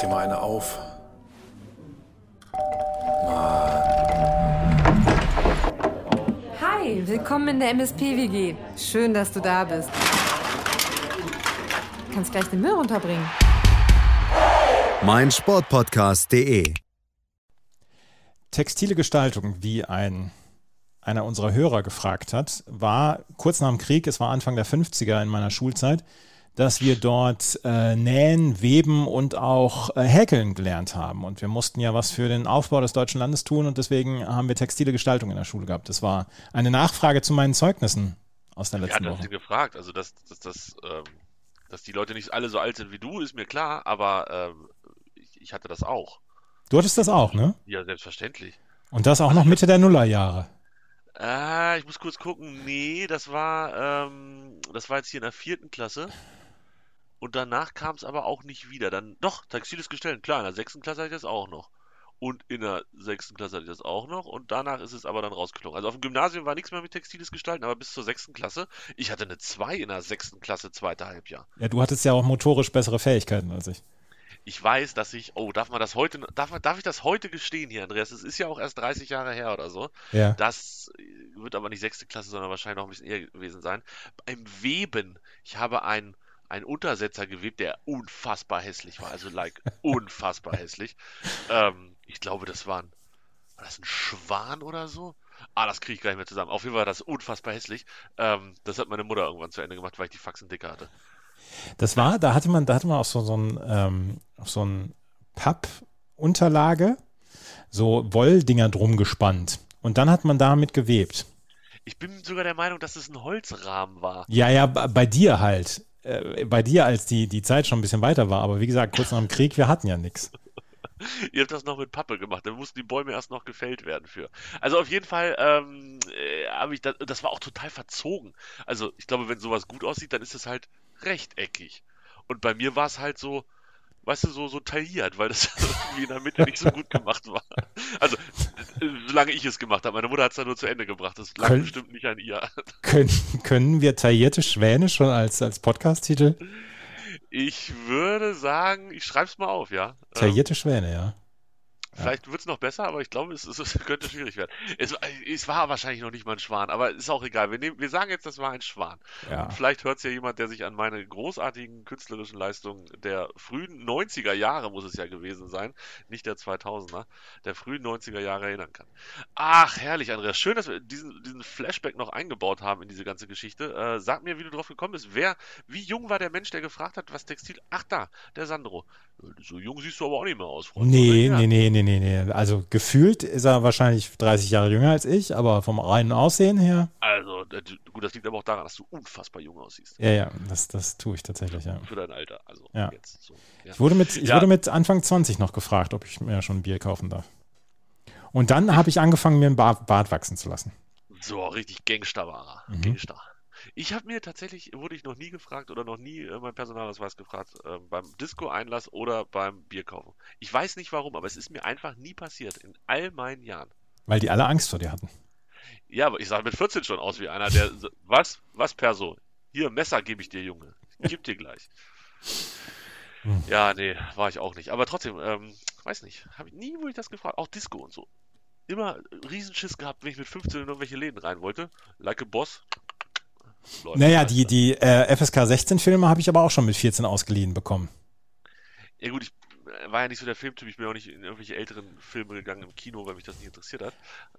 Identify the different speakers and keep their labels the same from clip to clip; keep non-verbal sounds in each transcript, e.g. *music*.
Speaker 1: dir mal eine auf.
Speaker 2: Hi, willkommen in der MSP-WG. Schön, dass du da bist. Du kannst gleich den Müll runterbringen.
Speaker 3: mein Sportpodcast.de.
Speaker 4: Textile Gestaltung, wie ein einer unserer Hörer gefragt hat, war kurz nach dem Krieg, es war Anfang der 50er in meiner Schulzeit, dass wir dort äh, nähen, weben und auch äh, häkeln gelernt haben. Und wir mussten ja was für den Aufbau des deutschen Landes tun und deswegen haben wir textile Gestaltung in der Schule gehabt. Das war eine Nachfrage zu meinen Zeugnissen aus der
Speaker 5: Ja,
Speaker 4: letzten
Speaker 5: das
Speaker 4: Woche.
Speaker 5: sie gefragt. Also, dass, dass, dass, ähm, dass die Leute nicht alle so alt sind wie du, ist mir klar, aber ähm, ich, ich hatte das auch.
Speaker 4: Du hattest das auch, ne?
Speaker 5: Ja, selbstverständlich.
Speaker 4: Und das auch noch Mitte der Nullerjahre.
Speaker 5: Ah, ich muss kurz gucken. Nee, das war, ähm, das war jetzt hier in der vierten Klasse. Und danach kam es aber auch nicht wieder. Dann, doch, textiles Gestell, klar, in der sechsten Klasse hatte ich das auch noch. Und in der sechsten Klasse hatte ich das auch noch. Und danach ist es aber dann rausgeflogen. Also auf dem Gymnasium war nichts mehr mit textiles Gestalten, aber bis zur sechsten Klasse. Ich hatte eine 2 in der sechsten Klasse, zweite Halbjahr.
Speaker 4: Ja, du hattest ja auch motorisch bessere Fähigkeiten als ich.
Speaker 5: Ich weiß, dass ich, oh, darf man das heute, darf, man, darf ich das heute gestehen hier, Andreas? Es ist ja auch erst 30 Jahre her oder so.
Speaker 4: Ja.
Speaker 5: Das wird aber nicht sechste Klasse, sondern wahrscheinlich noch ein bisschen eher gewesen sein. Beim Weben, ich habe einen, einen Untersetzer gewebt, der unfassbar hässlich war. Also, like, *laughs* unfassbar hässlich. Ähm, ich glaube, das war ein, war das ein Schwan oder so? Ah, das kriege ich gar nicht mehr zusammen. Auf jeden Fall war das unfassbar hässlich. Ähm, das hat meine Mutter irgendwann zu Ende gemacht, weil ich die Faxen dicker hatte.
Speaker 4: Das war, da hatte man, da hatte man auch so, so ein, ähm, auf so ein Papp-Unterlage, so Wolldinger drum gespannt. Und dann hat man damit gewebt.
Speaker 5: Ich bin sogar der Meinung, dass es ein Holzrahmen war.
Speaker 4: Ja, ja, bei dir halt. Äh, bei dir, als die, die Zeit schon ein bisschen weiter war. Aber wie gesagt, kurz nach dem Krieg, wir hatten ja nichts. *laughs*
Speaker 5: Ihr habt das noch mit Pappe gemacht, da mussten die Bäume erst noch gefällt werden für. Also auf jeden Fall ähm, äh, habe ich das, das war auch total verzogen. Also ich glaube, wenn sowas gut aussieht, dann ist es halt rechteckig. Und bei mir war es halt so, weißt du, so, so tailliert, weil das *laughs* irgendwie in der Mitte nicht so gut gemacht war. Also, äh, solange ich es gemacht habe. Meine Mutter hat es dann nur zu Ende gebracht. Das lag
Speaker 4: Können-
Speaker 5: bestimmt nicht an ihr.
Speaker 4: Können, können wir taillierte Schwäne schon als, als Podcast-Titel?
Speaker 5: Ich würde sagen, ich schreib's mal auf, ja. Ähm,
Speaker 4: Taillierte Schwäne, ja.
Speaker 5: Vielleicht wird's noch besser, aber ich glaube, es, es, es könnte schwierig werden. Es, es war wahrscheinlich noch nicht mal ein Schwan, aber ist auch egal. Wir, nehmen, wir sagen jetzt, das war ein Schwan.
Speaker 4: Ja.
Speaker 5: Und vielleicht hört's ja jemand, der sich an meine großartigen künstlerischen Leistungen der frühen 90er Jahre, muss es ja gewesen sein, nicht der 2000er, der frühen 90er Jahre erinnern kann. Ach, herrlich, Andreas. Schön, dass wir diesen, diesen Flashback noch eingebaut haben in diese ganze Geschichte. Äh, sag mir, wie du drauf gekommen bist. Wer, wie jung war der Mensch, der gefragt hat, was Textil... Ach da, der Sandro. So jung siehst du aber auch nicht mehr aus, Freund.
Speaker 4: Nee,
Speaker 5: Oder?
Speaker 4: nee, nee, nee, nee, nee. Also gefühlt ist er wahrscheinlich 30 Jahre jünger als ich, aber vom reinen Aussehen her,
Speaker 5: Also, äh, gut, das liegt aber auch daran, dass du unfassbar jung aussiehst.
Speaker 4: ja, ja, das, das tue ich tatsächlich, ja.
Speaker 5: Für dein Alter. Also,
Speaker 4: Ja.
Speaker 5: jetzt so. Ja.
Speaker 4: Ich wurde mit, ich
Speaker 5: Ja.
Speaker 4: wurde mit Anfang 20 noch gefragt, ob ich mir schon ein Bier kaufen darf. Und dann habe ich angefangen, mir ein Bart, Bart wachsen zu lassen.
Speaker 5: So, richtig Gangster war er.
Speaker 4: Mhm.
Speaker 5: Gangster. Ich habe mir tatsächlich, wurde ich noch nie gefragt oder noch nie äh, mein Personalausweis gefragt, äh, beim Disco-Einlass oder beim Bierkaufen. Ich weiß nicht warum, aber es ist mir einfach nie passiert, in all meinen Jahren.
Speaker 4: Weil die alle Angst vor dir hatten.
Speaker 5: Ja, aber ich sah mit 14 schon aus wie einer, der, was, was Perso? Hier, Messer gebe ich dir, Junge. Ich geb dir gleich.
Speaker 4: Hm.
Speaker 5: Ja, nee, war ich auch nicht. Aber trotzdem, ähm, weiß nicht, habe ich nie wurde ich das gefragt. Auch Disco und so. Immer Riesenschiss gehabt, wenn ich mit 15 in irgendwelche Läden rein wollte. Like a Boss. Läuft.
Speaker 4: Naja, die, die äh, FSK 16 Filme habe ich aber auch schon mit 14 ausgeliehen bekommen.
Speaker 5: Ja gut, ich äh, war ja nicht so der Filmtyp, ich bin auch nicht in irgendwelche älteren Filme gegangen im Kino, weil mich das nicht interessiert hat.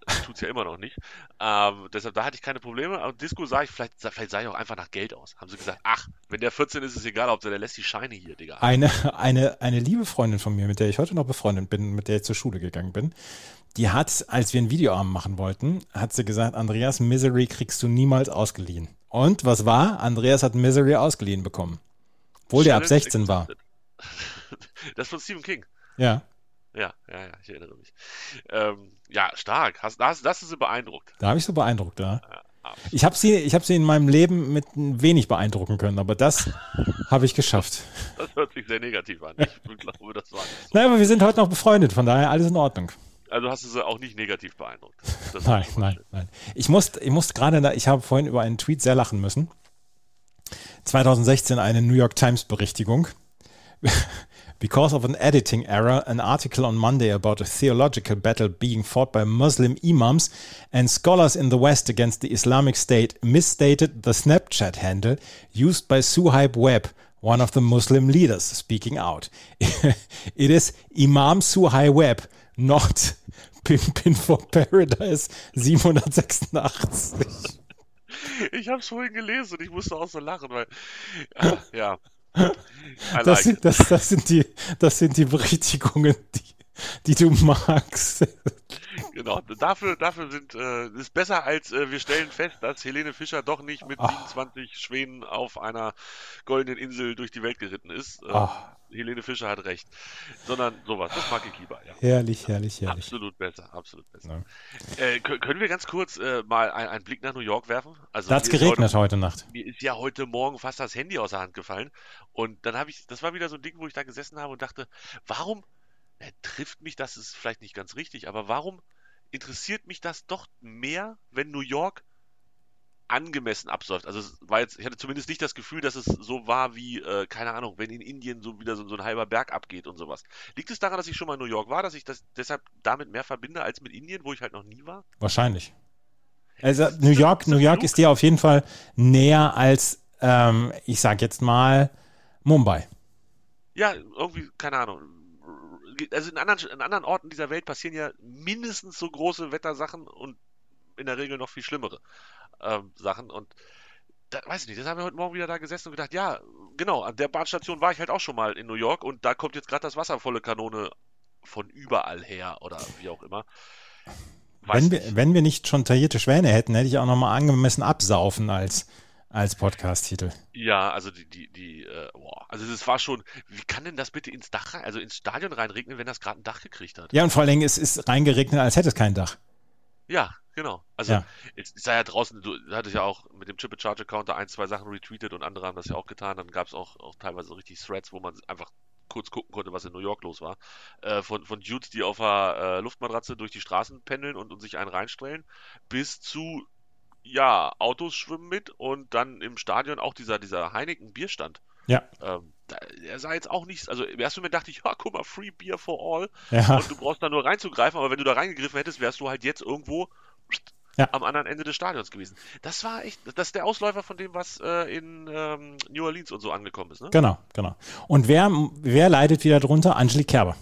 Speaker 5: Das tut's ja immer noch nicht. Ähm, deshalb, da hatte ich keine Probleme. Aber Disco sah ich, vielleicht, vielleicht sah ich auch einfach nach Geld aus. Haben sie gesagt, ach, wenn der 14 ist, ist egal, ob der lässt die Scheine hier, Digga.
Speaker 4: Eine, eine, eine liebe Freundin von mir, mit der ich heute noch befreundet bin, mit der ich zur Schule gegangen bin, die hat, als wir einen Videoabend machen wollten, hat sie gesagt, Andreas, Misery kriegst du niemals ausgeliehen. Und was war? Andreas hat Misery ausgeliehen bekommen. Obwohl der ab
Speaker 5: Challenge
Speaker 4: 16 war. *laughs*
Speaker 5: Das von Stephen King.
Speaker 4: Ja,
Speaker 5: Ja, ja, ja, ich erinnere mich. Ähm, ja, stark. Hast, das, das ist sie beeindruckt.
Speaker 4: da habe ich so beeindruckt, ja.
Speaker 5: Ja.
Speaker 4: Ich habe sie, ich habe sie in meinem Leben mit ein wenig beeindrucken können, aber das habe ich geschafft.
Speaker 5: Das hört sich sehr negativ an. Ich *laughs* glaube, das war nicht so.
Speaker 4: Naja, aber wir sind heute noch befreundet, von daher alles in Ordnung.
Speaker 5: Also hast du sie auch nicht negativ beeindruckt.
Speaker 4: Nein, nein,
Speaker 5: schön.
Speaker 4: nein. Ich musste, ich musste gerade, da- ich habe vorhin über einen Tweet sehr lachen müssen. 2016 eine New York Times Berichtigung. *laughs* Because of an editing error, an article on Monday about a theological battle being fought by Muslim imams and scholars in the West against the Islamic State misstated the Snapchat handle used by Suhaib Webb, one of the Muslim leaders, speaking out. *laughs* it is Imam Suhaib Webb, not Pimpin for Paradise 786.
Speaker 5: Ich habe es vorhin gelesen und ich musste auch so lachen, weil *laughs* ja.
Speaker 4: Das, like sind, das, das, sind die, das sind die Berichtigungen, die, die du magst.
Speaker 5: Genau, dafür, dafür sind, äh, ist besser als äh, wir stellen fest, dass Helene Fischer doch nicht mit 27 Schwänen auf einer goldenen Insel durch die Welt geritten ist. Äh, Helene Fischer hat recht. Sondern sowas, das mag ich lieber. Ja.
Speaker 4: Herrlich, herrlich, herrlich.
Speaker 5: Absolut besser, absolut besser. Ja. Äh, können wir ganz kurz äh, mal ein, einen Blick nach New York werfen?
Speaker 4: Also, da hat es geregnet heute, heute, Nacht.
Speaker 5: Mir ist ja heute Morgen fast das Handy aus der Hand gefallen. Und dann habe ich, das war wieder so ein Ding, wo ich da gesessen habe und dachte, warum äh, trifft mich, das ist vielleicht nicht ganz richtig, aber warum interessiert mich das doch mehr, wenn New York angemessen absäuft. Also es war jetzt, ich hatte zumindest nicht das Gefühl, dass es so war wie, äh, keine Ahnung, wenn in Indien so wieder so, so, ein halber Berg abgeht und sowas. Liegt es daran, dass ich schon mal in New York war, dass ich das deshalb damit mehr verbinde als mit Indien, wo ich halt noch nie war?
Speaker 4: Wahrscheinlich. Also New York, New York ist dir auf jeden Fall näher als, ähm, ich sag jetzt mal, Mumbai.
Speaker 5: Ja, irgendwie, keine Ahnung also in anderen, in anderen Orten dieser Welt passieren ja mindestens so große Wettersachen und in der Regel noch viel schlimmere ähm, Sachen. Und da, weiß ich nicht, das haben wir heute Morgen wieder da gesessen und gedacht, ja, genau, an der Bahnstation war ich halt auch schon mal in New York und da kommt jetzt gerade das Wasser volle Kanone von überall her oder wie auch immer.
Speaker 4: wenn wir, wenn wir nicht schon taillierte Schwäne hätten, hätte ich auch nochmal angemessen absaufen als als Podcast-Titel.
Speaker 5: Ja, also die, die, die, äh, boah, also es war schon, wie kann denn das bitte ins Dach also ins Stadion reinregnen, wenn das gerade ein Dach gekriegt hat?
Speaker 4: Ja, und vor allen Dingen, es ist reingeregnet, als hätte es kein Dach.
Speaker 5: Ja, genau. Also ja. es sei ja draußen, du hattest ja auch mit dem Chip Charge Counter ein, zwei Sachen retweetet und andere haben das ja auch getan. Dann gab es auch, auch teilweise so richtig Threads, wo man einfach kurz gucken konnte, was in New York los war. Äh, von, von Dudes, die auf der äh, Luftmatratze durch die Straßen pendeln und, und sich einen reinstellen, bis zu ja, Autos schwimmen mit und dann im Stadion auch dieser, dieser Heineken Bierstand.
Speaker 4: Ja.
Speaker 5: Ähm, er sah jetzt auch nichts, also erst mir dachte ich, ja, guck mal, Free Beer for All.
Speaker 4: Ja.
Speaker 5: Und du brauchst da nur reinzugreifen, aber wenn du da reingegriffen hättest, wärst du halt jetzt irgendwo ja. am anderen Ende des Stadions gewesen. Das war echt, das ist der Ausläufer von dem, was äh, in ähm, New Orleans und so angekommen ist. Ne?
Speaker 4: Genau, genau. Und wer, wer leidet wieder drunter? Angelique Kerber.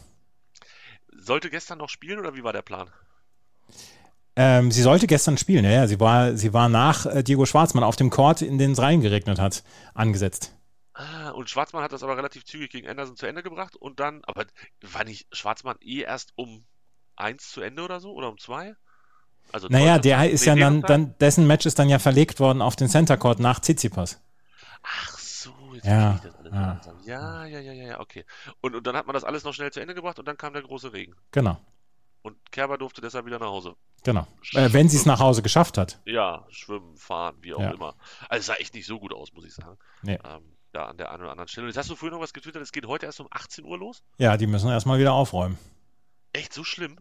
Speaker 5: Sollte gestern noch spielen oder wie war der Plan?
Speaker 4: Ähm, sie sollte gestern spielen, ja, ja. Sie war, sie war nach äh, Diego Schwarzmann auf dem Court, in den es reingeregnet hat, angesetzt.
Speaker 5: Ah, und Schwarzmann hat das aber relativ zügig gegen Anderson zu Ende gebracht und dann, aber war nicht Schwarzmann eh erst um eins zu Ende oder so oder um zwei?
Speaker 4: Also naja, der ist ja dann, dann, dessen Match ist dann ja verlegt worden auf den Center Court nach Tsitsipas.
Speaker 5: Ach so, jetzt
Speaker 4: ja,
Speaker 5: ich das alles ja. ja, ja, ja, ja, okay. Und, und dann hat man das alles noch schnell zu Ende gebracht und dann kam der große Regen.
Speaker 4: Genau.
Speaker 5: Und Kerber durfte deshalb wieder nach Hause.
Speaker 4: Genau. Äh, wenn sie es nach Hause geschafft hat.
Speaker 5: Ja, schwimmen, fahren, wie auch ja. immer. Also es sah echt nicht so gut aus, muss ich sagen.
Speaker 4: Nee.
Speaker 5: Ähm, da an der einen oder anderen Stelle. Und jetzt hast du vorhin noch was getwittert, es geht heute erst um 18 Uhr los?
Speaker 4: Ja, die müssen erstmal wieder aufräumen.
Speaker 5: Echt so schlimm?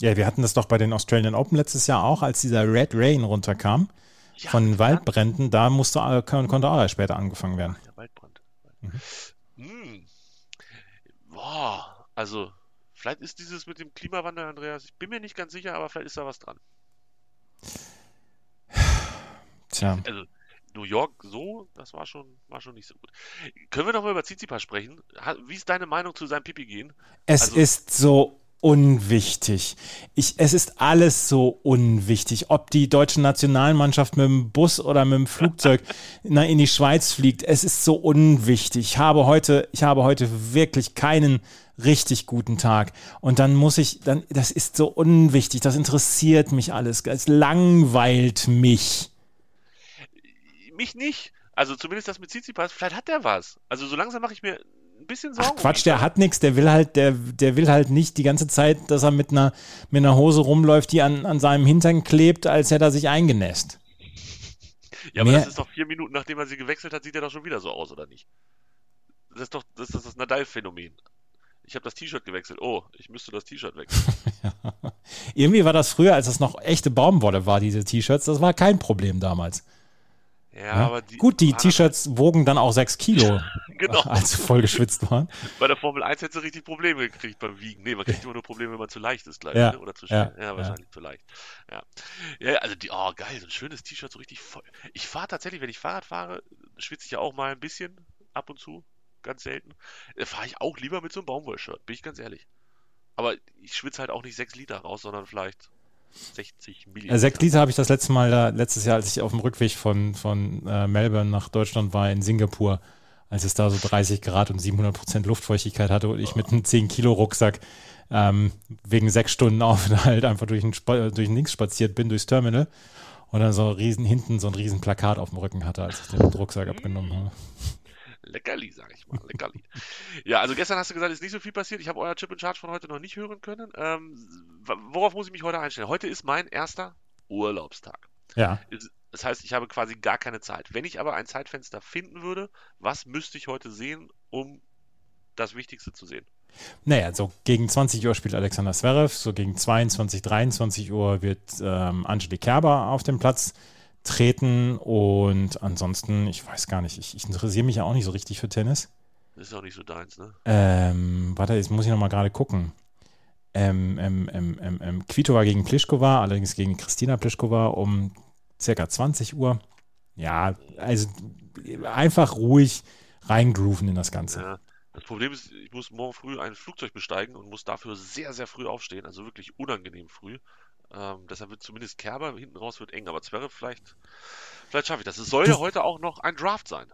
Speaker 4: Ja, wir hatten das doch bei den Australian Open letztes Jahr auch, als dieser Red Rain runterkam ja, von den Waldbränden, da musste, konnte auch später angefangen werden.
Speaker 5: Der Waldbrand. Mhm. Hm. Boah, also Vielleicht ist dieses mit dem Klimawandel, Andreas, ich bin mir nicht ganz sicher, aber vielleicht ist da was dran.
Speaker 4: Tja.
Speaker 5: Also, New York so, das war schon, war schon nicht so gut. Können wir noch mal über Tsitsipas sprechen? Wie ist deine Meinung zu seinem Pipi gehen?
Speaker 4: Es also, ist so unwichtig. Ich, es ist alles so unwichtig. Ob die deutsche Nationalmannschaft mit dem Bus oder mit dem Flugzeug *laughs* na, in die Schweiz fliegt, es ist so unwichtig. Ich habe heute, ich habe heute wirklich keinen richtig guten Tag. Und dann muss ich, dann, das ist so unwichtig, das interessiert mich alles. Es langweilt mich.
Speaker 5: Mich nicht. Also zumindest das mit Tsitsipas, vielleicht hat der was. Also so langsam mache ich mir ein bisschen Sorgen.
Speaker 4: Ach Quatsch, der hat nichts, der will halt, der, der will halt nicht die ganze Zeit, dass er mit einer, mit einer Hose rumläuft, die an, an seinem Hintern klebt, als hätte er sich eingenässt.
Speaker 5: Ja, aber Mehr, das ist doch vier Minuten, nachdem er sie gewechselt hat, sieht er doch schon wieder so aus, oder nicht? Das ist doch das, ist das Nadal-Phänomen. Ich habe das T-Shirt gewechselt. Oh, ich müsste das T-Shirt wechseln. *laughs*
Speaker 4: ja. Irgendwie war das früher, als es noch echte Baumwolle war, diese T-Shirts, das war kein Problem damals.
Speaker 5: Ja,
Speaker 4: Ja?
Speaker 5: aber die,
Speaker 4: Gut, die T-Shirts wogen dann auch sechs Kilo, *laughs*
Speaker 5: Genau. *laughs*
Speaker 4: als sie voll geschwitzt waren.
Speaker 5: Bei der Formel 1 hättest du richtig Probleme gekriegt beim Wiegen. Nee, man kriegt immer nur Probleme, wenn man zu leicht ist, gleich,
Speaker 4: Ja,
Speaker 5: ne? Oder zu
Speaker 4: ja,
Speaker 5: schwer. Ja, wahrscheinlich zu leicht. Ja. ja, ja, also die, oh geil, so ein schönes T-Shirt, so richtig voll. Ich fahre tatsächlich, wenn ich Fahrrad fahre, schwitze ich ja auch mal ein bisschen, ab und zu, ganz selten. Fahre ich auch lieber mit so einem Baumwollshirt, bin ich ganz ehrlich. Aber ich schwitze halt auch nicht 6 Liter raus, sondern vielleicht 60 Milliliter.
Speaker 4: Sechs Liter habe ich das letzte Mal da, letztes Jahr, als ich auf dem Rückweg von, von äh, Melbourne nach Deutschland war, in Singapur, als es da so 30 Grad und 700 Prozent Luftfeuchtigkeit hatte und ich mit einem 10 Kilo Rucksack ähm, wegen sechs Stunden *laughs* Aufenthalt einfach durch den, durch den Links spaziert bin, durchs Terminal und dann so riesen, hinten so ein riesen Plakat auf dem Rücken hatte, als ich den Rucksack abgenommen habe.
Speaker 5: Leckerli, sag ich mal. Leckerli. ja, also gestern hast du gesagt, ist nicht so viel passiert. Ich habe euer Chip in Charge von heute noch nicht hören können. Ähm, worauf muss ich mich heute einstellen? Heute ist mein erster Urlaubstag.
Speaker 4: Ja,
Speaker 5: Das heißt, ich habe quasi gar keine Zeit. Wenn ich aber ein Zeitfenster finden würde, was müsste ich heute sehen, um das Wichtigste zu sehen?
Speaker 4: Naja, so gegen 20 Uhr spielt Alexander Zverev, so gegen 22, 23 Uhr wird ähm, Angelique Kerber auf den Platz treten und ansonsten, ich weiß gar nicht, ich, ich interessiere mich ja auch nicht so richtig für Tennis.
Speaker 5: Das ist auch nicht so deins, ne?
Speaker 4: Ähm, warte, jetzt muss ich nochmal gerade gucken. Ähm, ähm, ähm, ähm, ähm, Kvitova gegen Pliskova, allerdings gegen Christina Pliskova um circa 20 Uhr. Ja, also einfach ruhig reingrooven in das Ganze.
Speaker 5: Ja. Das Problem ist, ich muss morgen früh ein Flugzeug besteigen und muss dafür sehr, sehr früh aufstehen, also wirklich unangenehm früh. Ähm, deshalb wird zumindest Kerber hinten raus wird eng, aber Zverev vielleicht, vielleicht schaffe ich das. Es soll ja heute auch noch ein Draft sein.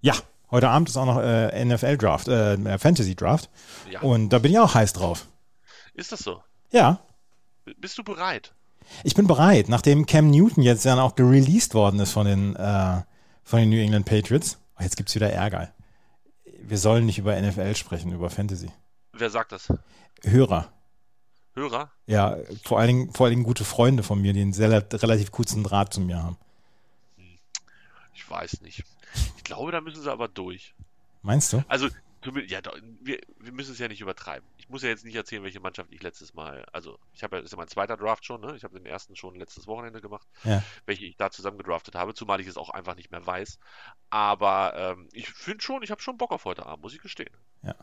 Speaker 4: Ja, heute Abend ist auch noch äh, NFL-Draft, äh, Fantasy-Draft.
Speaker 5: Ja.
Speaker 4: Und da bin ich auch heiß drauf.
Speaker 5: Ist das so?
Speaker 4: Ja,
Speaker 5: B- Bist du bereit?
Speaker 4: ich bin bereit, nachdem Cam Newton jetzt dann auch gereleased worden ist von den, äh, von den New England Patriots. Oh, jetzt gibt es wieder Ärger. Wir sollen nicht über NFL sprechen, über Fantasy.
Speaker 5: Wer sagt das?
Speaker 4: Hörer.
Speaker 5: Hörer?
Speaker 4: Ja, vor allen Dingen, vor allen Dingen gute Freunde von mir, die einen sehr, relativ kurzen Draht zu mir haben.
Speaker 5: Ich weiß nicht. Ich glaube, da müssen sie aber durch.
Speaker 4: Meinst du?
Speaker 5: Also, ja, wir, wir müssen es ja nicht übertreiben. Ich muss ja jetzt nicht erzählen, welche Mannschaft ich letztes Mal, also ich habe ja, ist ja mein zweiter Draft schon, ne? Ich habe den ersten schon letztes Wochenende gemacht,
Speaker 4: Ja.
Speaker 5: welche ich da zusammen gedraftet habe, zumal ich es auch einfach nicht mehr weiß. Aber ähm, ich finde schon, ich habe schon Bock auf heute Abend, muss ich gestehen.
Speaker 4: Ja.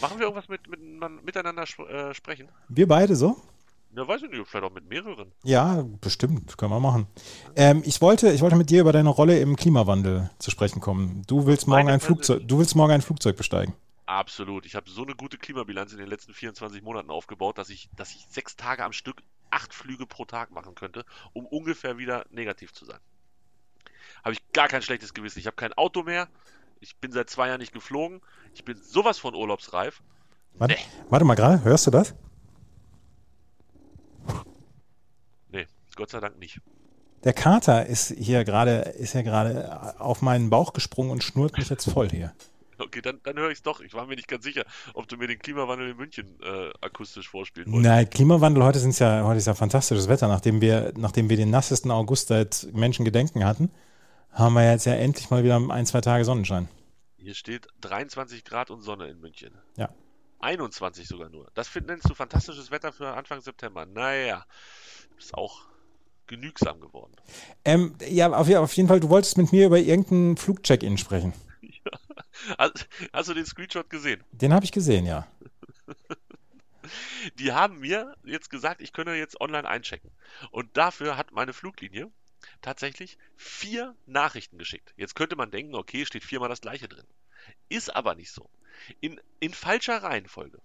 Speaker 5: Machen wir irgendwas mit, mit, miteinander äh, sprechen?
Speaker 4: Wir beide so?
Speaker 5: Ja, weiß ich nicht, vielleicht auch mit mehreren.
Speaker 4: Ja, bestimmt, können wir machen. Ähm, ich, wollte, ich wollte mit dir über deine Rolle im Klimawandel zu sprechen kommen. Du willst morgen
Speaker 5: Meine
Speaker 4: ein Flugzeug, du willst morgen ein Flugzeug besteigen.
Speaker 5: Absolut. Ich habe so eine gute Klimabilanz in den letzten 24 Monaten aufgebaut, dass ich, dass ich sechs Tage am Stück acht Flüge pro Tag machen könnte, um ungefähr wieder negativ zu sein. Habe ich gar kein schlechtes Gewissen. Ich habe kein Auto mehr. Ich bin seit zwei Jahren nicht geflogen. Ich bin sowas von urlaubsreif.
Speaker 4: Warte,
Speaker 5: Nee.
Speaker 4: warte mal gerade, hörst du das?
Speaker 5: Nee, Gott sei Dank nicht.
Speaker 4: Der Kater ist hier gerade, ist ja gerade auf meinen Bauch gesprungen und schnurrt mich jetzt voll hier. *laughs*
Speaker 5: Okay, dann, dann höre ich es doch. Ich war mir nicht ganz sicher, ob du mir den Klimawandel in München äh, akustisch vorspielen wolltest.
Speaker 4: Nein, Klimawandel, heute sind's ja, heute ist ja fantastisches Wetter, nachdem wir, nachdem wir den nassesten August seit Menschengedenken hatten, haben wir jetzt ja endlich mal wieder ein, zwei Tage Sonnenschein.
Speaker 5: Hier steht 23 Grad und Sonne in München.
Speaker 4: Ja.
Speaker 5: 21 sogar nur. Das find, nennst du fantastisches Wetter für Anfang September. Naja, ist auch genügsam geworden.
Speaker 4: Ähm, ja, auf, auf jeden Fall, du wolltest mit mir über irgendeinen Flugcheck-In sprechen.
Speaker 5: Hast, hast du den Screenshot gesehen?
Speaker 4: Den habe ich gesehen, ja. *laughs*
Speaker 5: Die haben mir jetzt gesagt, ich könne jetzt online einchecken. Und dafür hat meine Fluglinie tatsächlich vier Nachrichten geschickt. Jetzt könnte man denken, okay, steht viermal das gleiche drin. Ist aber nicht so. In, in falscher Reihenfolge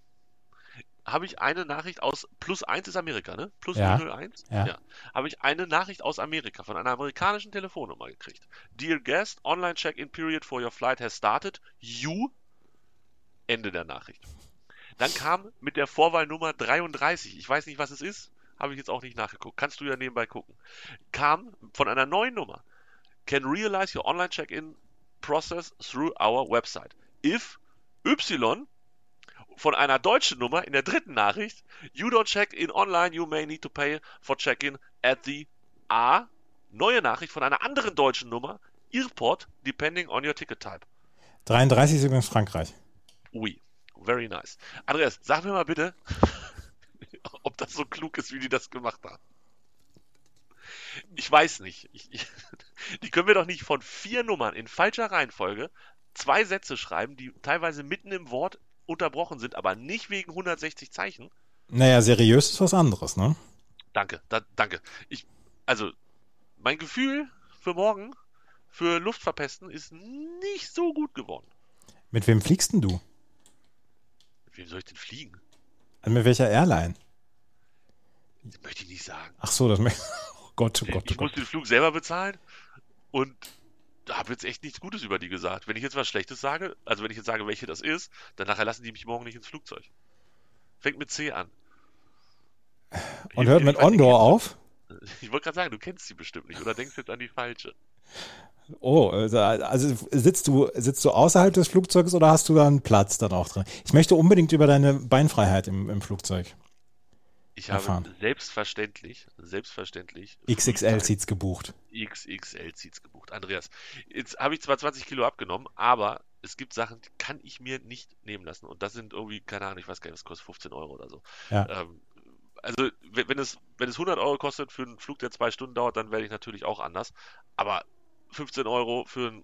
Speaker 5: habe ich eine Nachricht aus, plus eins ist Amerika, ne? Plus
Speaker 4: Ja.
Speaker 5: 001?
Speaker 4: Ja.
Speaker 5: Habe ich eine Nachricht aus Amerika von einer amerikanischen Telefonnummer gekriegt. Dear guest, online check-in period for your flight has started. You. Ende der Nachricht. Dann kam mit der Vorwahlnummer 33, ich weiß nicht, was es ist, habe ich jetzt auch nicht nachgeguckt. Kannst du ja nebenbei gucken. Kam von einer neuen Nummer. Can realize your online check-in process through our website. If Y von einer deutschen Nummer in der dritten Nachricht, you don't check in online, you may need to pay for check-in at the A. Neue Nachricht von einer anderen deutschen Nummer, Airport, depending on your ticket type.
Speaker 4: 33 ist übrigens Frankreich.
Speaker 5: Ui, very nice. Andreas, sag mir mal bitte, *laughs* ob das so klug ist, wie die das gemacht haben. Ich weiß nicht. Ich, ich, *laughs* die können wir doch nicht von vier Nummern in falscher Reihenfolge zwei Sätze schreiben, die teilweise mitten im Wort unterbrochen sind, aber nicht wegen 160 Zeichen.
Speaker 4: Naja, seriös ist was anderes, ne?
Speaker 5: Danke, da, danke. Ich, also, mein Gefühl für morgen, für Luftverpesten, ist nicht so gut geworden.
Speaker 4: Mit wem fliegst denn du?
Speaker 5: Mit wem soll ich denn fliegen?
Speaker 4: Mit welcher Airline?
Speaker 5: Das möchte ich nicht sagen.
Speaker 4: Ach so, das möchte *laughs* Oh Gott, oh Gott, oh
Speaker 5: ich muss
Speaker 4: Gott.
Speaker 5: den Flug selber bezahlen und habe jetzt echt nichts Gutes über die gesagt. Wenn ich jetzt was Schlechtes sage, also wenn ich jetzt sage, welche das ist, dann nachher lassen die mich morgen nicht ins Flugzeug. Fängt mit C an.
Speaker 4: Und
Speaker 5: Ich-
Speaker 4: hört
Speaker 5: ich
Speaker 4: mit Ondor auf?
Speaker 5: Ich wollte gerade sagen, du kennst sie bestimmt nicht oder denkst jetzt an die falsche.
Speaker 4: Oh, also also sitzt du, sitzt du außerhalb des Flugzeugs oder hast du da einen Platz dann auch drin? Ich möchte unbedingt über deine Beinfreiheit im, im Flugzeug.
Speaker 5: Ich habe
Speaker 4: Erfahren.
Speaker 5: selbstverständlich, selbstverständlich
Speaker 4: XXL-Seats gebucht.
Speaker 5: XXL-Seats gebucht. Andreas, jetzt habe ich zwar 20 Kilo abgenommen, aber es gibt Sachen, die kann ich mir nicht nehmen lassen. Und das sind irgendwie, keine Ahnung, ich weiß gar nicht, das kostet 15 Euro oder so.
Speaker 4: Ja.
Speaker 5: Ähm, also, wenn wenn es, wenn es 100 Euro kostet für einen Flug, der zwei Stunden dauert, dann werde ich natürlich auch anders. Aber 15 Euro für ein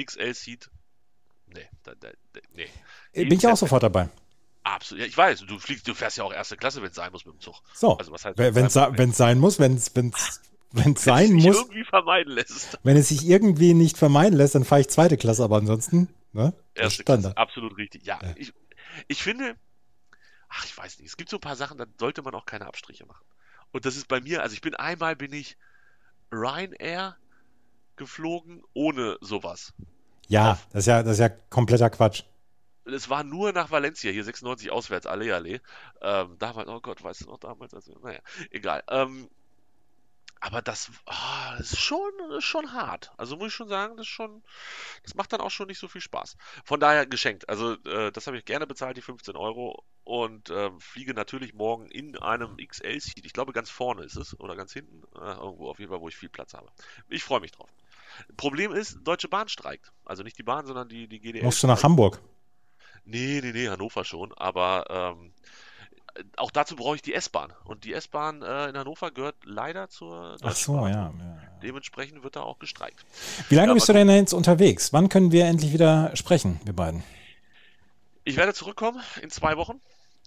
Speaker 5: XL-Seat, nee, da, da, da, nee.
Speaker 4: Bin ich auch sofort dabei.
Speaker 5: Absolut. Ja, ich weiß, du fliegst, du fährst ja auch erste Klasse, wenn es sein muss mit dem Zug.
Speaker 4: So,
Speaker 5: Also, was heißt
Speaker 4: wenn es
Speaker 5: sein
Speaker 4: sein muss, wenn *laughs* es sein
Speaker 5: sich
Speaker 4: muss,
Speaker 5: irgendwie vermeiden lässt.
Speaker 4: wenn es sich irgendwie nicht vermeiden lässt, dann fahre ich zweite Klasse, aber ansonsten, ne? Das ist
Speaker 5: Erste Klasse,
Speaker 4: Standard.
Speaker 5: absolut richtig. Ja,
Speaker 4: Ja.
Speaker 5: Ich, ich finde, ach, ich weiß nicht, es gibt so ein paar Sachen, da sollte man auch keine Abstriche machen. Und das ist bei mir, also ich bin einmal bin ich Ryanair geflogen ohne sowas.
Speaker 4: Ja, das ist ja, das ist ja kompletter Quatsch.
Speaker 5: Es war nur nach Valencia, hier 96 auswärts, Allee, Allee. Ähm, damals, oh Gott, weißt du noch damals? Also, naja, egal. Ähm, aber das, ah, das ist schon, schon hart. Also muss ich schon sagen, das schon, das macht dann auch schon nicht so viel Spaß. Von daher geschenkt. Also äh, das habe ich gerne bezahlt, die 15 Euro und ähm, fliege natürlich morgen in einem XL-Seat. Ich glaube ganz vorne ist es oder ganz hinten, äh, irgendwo auf jeden Fall, wo ich viel Platz habe. Ich freue mich drauf. Problem ist, Deutsche Bahn streikt. Also nicht die Bahn, sondern die, die GDL.
Speaker 4: Musst du nach. Hamburg?
Speaker 5: Nee, nee, nee, Hannover schon, aber ähm, auch dazu brauche ich die S-Bahn. Und die S-Bahn äh, in Hannover gehört leider zur
Speaker 4: Ach so, ja. ja.
Speaker 5: Dementsprechend wird da auch gestreikt.
Speaker 4: Wie lange
Speaker 5: Ja,
Speaker 4: bist du denn jetzt unterwegs? Wann können wir endlich wieder sprechen, wir beiden?
Speaker 5: Ich werde zurückkommen in zwei Wochen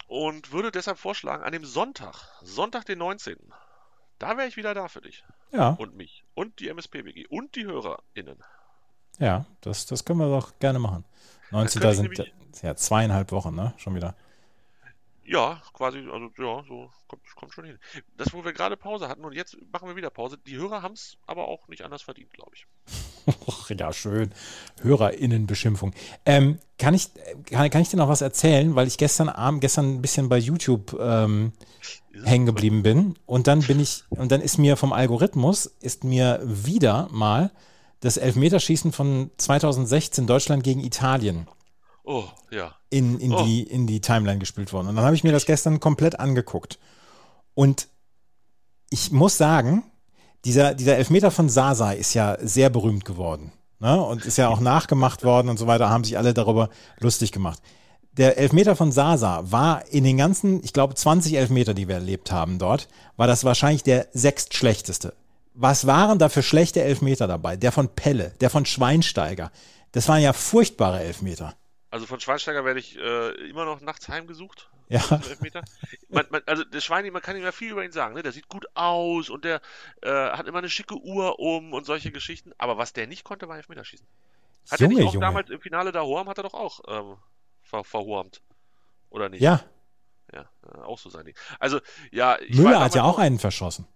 Speaker 5: und würde deshalb vorschlagen, an dem Sonntag, Sonntag den 19., da wäre ich wieder da für dich
Speaker 4: Ja,
Speaker 5: und mich und die MSP-WG und die HörerInnen.
Speaker 4: ja, das, das können wir doch gerne machen. 19.
Speaker 5: könnte ich
Speaker 4: sind ja zweieinhalb Wochen, ne? Schon wieder.
Speaker 5: Ja, quasi, also ja, so kommt, kommt schon hin. Das, wo wir gerade Pause hatten und jetzt machen wir wieder Pause. Die Hörer haben es aber auch nicht anders verdient, glaube ich.
Speaker 4: Ja, schön. HörerInnenbeschimpfung. Ähm, kann, ich, kann, kann ich dir noch was erzählen? Weil ich gestern Abend, gestern ein bisschen bei YouTube ähm, hängen geblieben bin. Und dann bin ich, und dann ist mir vom Algorithmus, ist mir wieder mal das Elfmeterschießen von 2016 Deutschland gegen Italien
Speaker 5: Oh, ja.
Speaker 4: in, in,
Speaker 5: Oh.
Speaker 4: die, in die Timeline gespielt worden. Und dann habe ich mir das gestern komplett angeguckt. Und ich muss sagen, dieser, dieser Elfmeter von Sasa ist ja sehr berühmt geworden. Ne? Und ist ja auch nachgemacht worden und so weiter, haben sich alle darüber lustig gemacht. Der Elfmeter von Sasa war in den ganzen, ich glaube, 20 Elfmeter, die wir erlebt haben dort, war das wahrscheinlich der sechstschlechteste. Was waren da für schlechte Elfmeter dabei? Der von Pelle, der von Schweinsteiger. Das waren ja furchtbare Elfmeter.
Speaker 5: Also von Schweinsteiger werde ich äh, immer noch nachts heimgesucht.
Speaker 4: Ja.
Speaker 5: Man, man, also der Schweini, man kann ihm ja viel über ihn sagen. Ne? Der sieht gut aus und der äh, hat immer eine schicke Uhr um und solche Geschichten. Aber was der nicht konnte, war Elfmeterschießen. Hat er
Speaker 4: Junge,
Speaker 5: nicht auch
Speaker 4: Junge.
Speaker 5: damals im Finale da Horm, hat er doch auch ähm, ver verhormt. Oder nicht?
Speaker 4: Ja,
Speaker 5: Ja, auch so sein Ding. Also, ja. Ich
Speaker 4: Müller hat ja auch einen verschossen.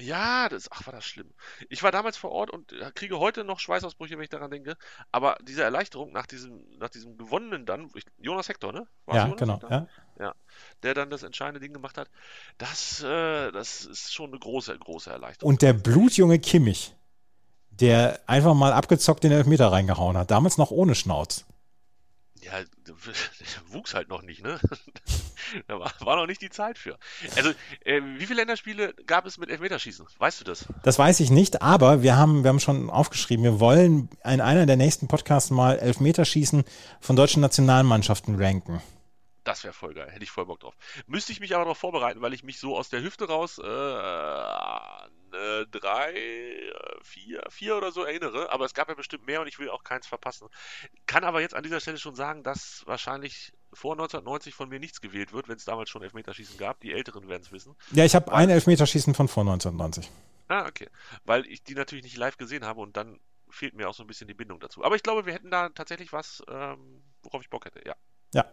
Speaker 5: Ja, das, ach, war das schlimm. Ich war damals vor Ort und äh, kriege heute noch Schweißausbrüche, wenn ich daran denke. Aber diese Erleichterung nach diesem, nach diesem gewonnenen dann, ich, Jonas Hector, ne? War's
Speaker 4: Ja,
Speaker 5: Jonas
Speaker 4: genau.
Speaker 5: Hector?
Speaker 4: Ja.
Speaker 5: Der dann das entscheidende Ding gemacht hat. Das, äh, das ist schon eine große, große Erleichterung.
Speaker 4: Und der blutjunge Kimmich, der einfach mal abgezockt den Elfmeter reingehauen hat, damals noch ohne Schnauz.
Speaker 5: Ja, *laughs* der wuchs halt noch nicht, ne? *laughs* da war, war noch nicht die Zeit für. Also, äh, wie viele Länderspiele gab es mit Elfmeterschießen? Weißt du das?
Speaker 4: Das weiß ich nicht, aber wir haben, wir haben schon aufgeschrieben, wir wollen in einer der nächsten Podcasts mal Elfmeterschießen von deutschen Nationalmannschaften ranken.
Speaker 5: Das wäre voll geil, hätte ich voll Bock drauf. Müsste ich mich aber darauf vorbereiten, weil ich mich so aus der Hüfte raus, äh, äh, drei, äh, vier, vier oder so erinnere, aber es gab ja bestimmt mehr und ich will auch keins verpassen. Kann aber jetzt an dieser Stelle schon sagen, dass wahrscheinlich vor 1990 von mir nichts gewählt wird, wenn es damals schon Elfmeterschießen gab. Die Älteren werden es wissen.
Speaker 4: Ja, ich habe ein Elfmeterschießen von vor 1990.
Speaker 5: Ah, okay. Weil ich die natürlich nicht live gesehen habe und dann fehlt mir auch so ein bisschen die Bindung dazu. Aber ich glaube, wir hätten da tatsächlich was, ähm, worauf ich Bock hätte, ja.
Speaker 4: Ja,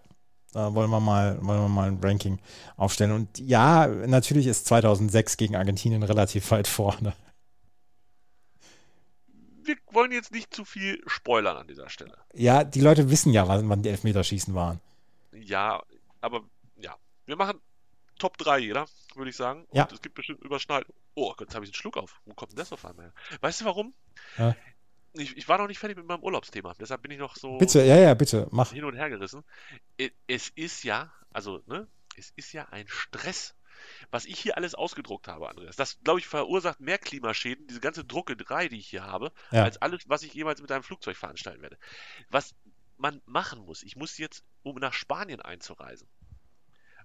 Speaker 4: da wollen wir mal, wollen wir mal ein Ranking aufstellen. Und ja, natürlich ist 2006 gegen Argentinien relativ weit vorne.
Speaker 5: Wir wollen jetzt nicht zu viel spoilern an dieser Stelle.
Speaker 4: Ja, die Leute wissen ja, wann die Elfmeterschießen waren.
Speaker 5: Ja, aber ja, wir machen Top 3 jeder, würde ich sagen.
Speaker 4: Ja.
Speaker 5: Und es gibt bestimmt Überschneidungen. Oh Gott, jetzt habe ich einen Schluck auf. Wo kommt denn das auf einmal her? Weißt du warum?
Speaker 4: Ja.
Speaker 5: Ich, ich war noch nicht fertig mit meinem Urlaubsthema. Deshalb bin ich noch so
Speaker 4: Bitte, ja, ja, bitte, mach.
Speaker 5: hin und her gerissen. Es ist ja, also, ne, es ist ja ein Stress. Was ich hier alles ausgedruckt habe, Andreas, das, glaube ich, verursacht mehr Klimaschäden, diese ganze Druckerei, die ich hier habe,
Speaker 4: Ja.
Speaker 5: als alles, was ich jemals mit einem Flugzeug veranstalten werde. Was man machen muss, ich muss jetzt, um nach Spanien einzureisen,